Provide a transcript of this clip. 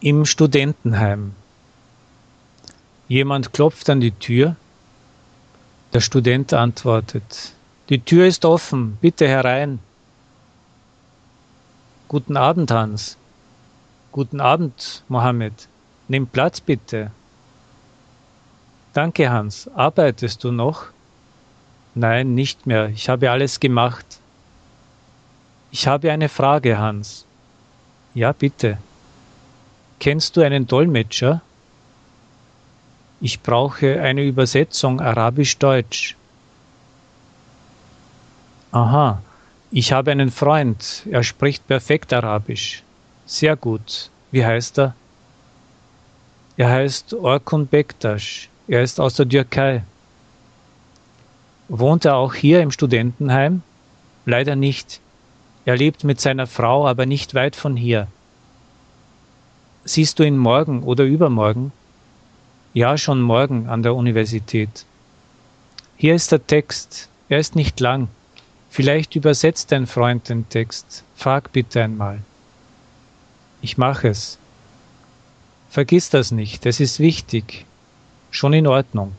Im Studentenheim. Jemand klopft an die Tür. Der Student antwortet, die Tür ist offen, bitte herein. Guten Abend, Hans. Guten Abend, Mohammed. Nimm Platz bitte. Danke, Hans. Arbeitest du noch? Nein, nicht mehr. Ich habe alles gemacht. Ich habe eine Frage, Hans. Ja, bitte. Kennst du einen Dolmetscher? Ich brauche eine Übersetzung Arabisch-Deutsch. Aha, ich habe einen Freund, er spricht perfekt Arabisch. Sehr gut. Wie heißt er? Er heißt Orkun Bektaş. Er ist aus der Türkei. Wohnt er auch hier im Studentenheim? Leider nicht. Er lebt mit seiner Frau, aber nicht weit von hier. Siehst du ihn morgen oder übermorgen? Ja, schon morgen an der Universität. Hier ist der Text. Er ist nicht lang. Vielleicht übersetzt dein Freund den Text. Frag bitte einmal. Ich mache es. Vergiss das nicht, es ist wichtig. Schon in Ordnung.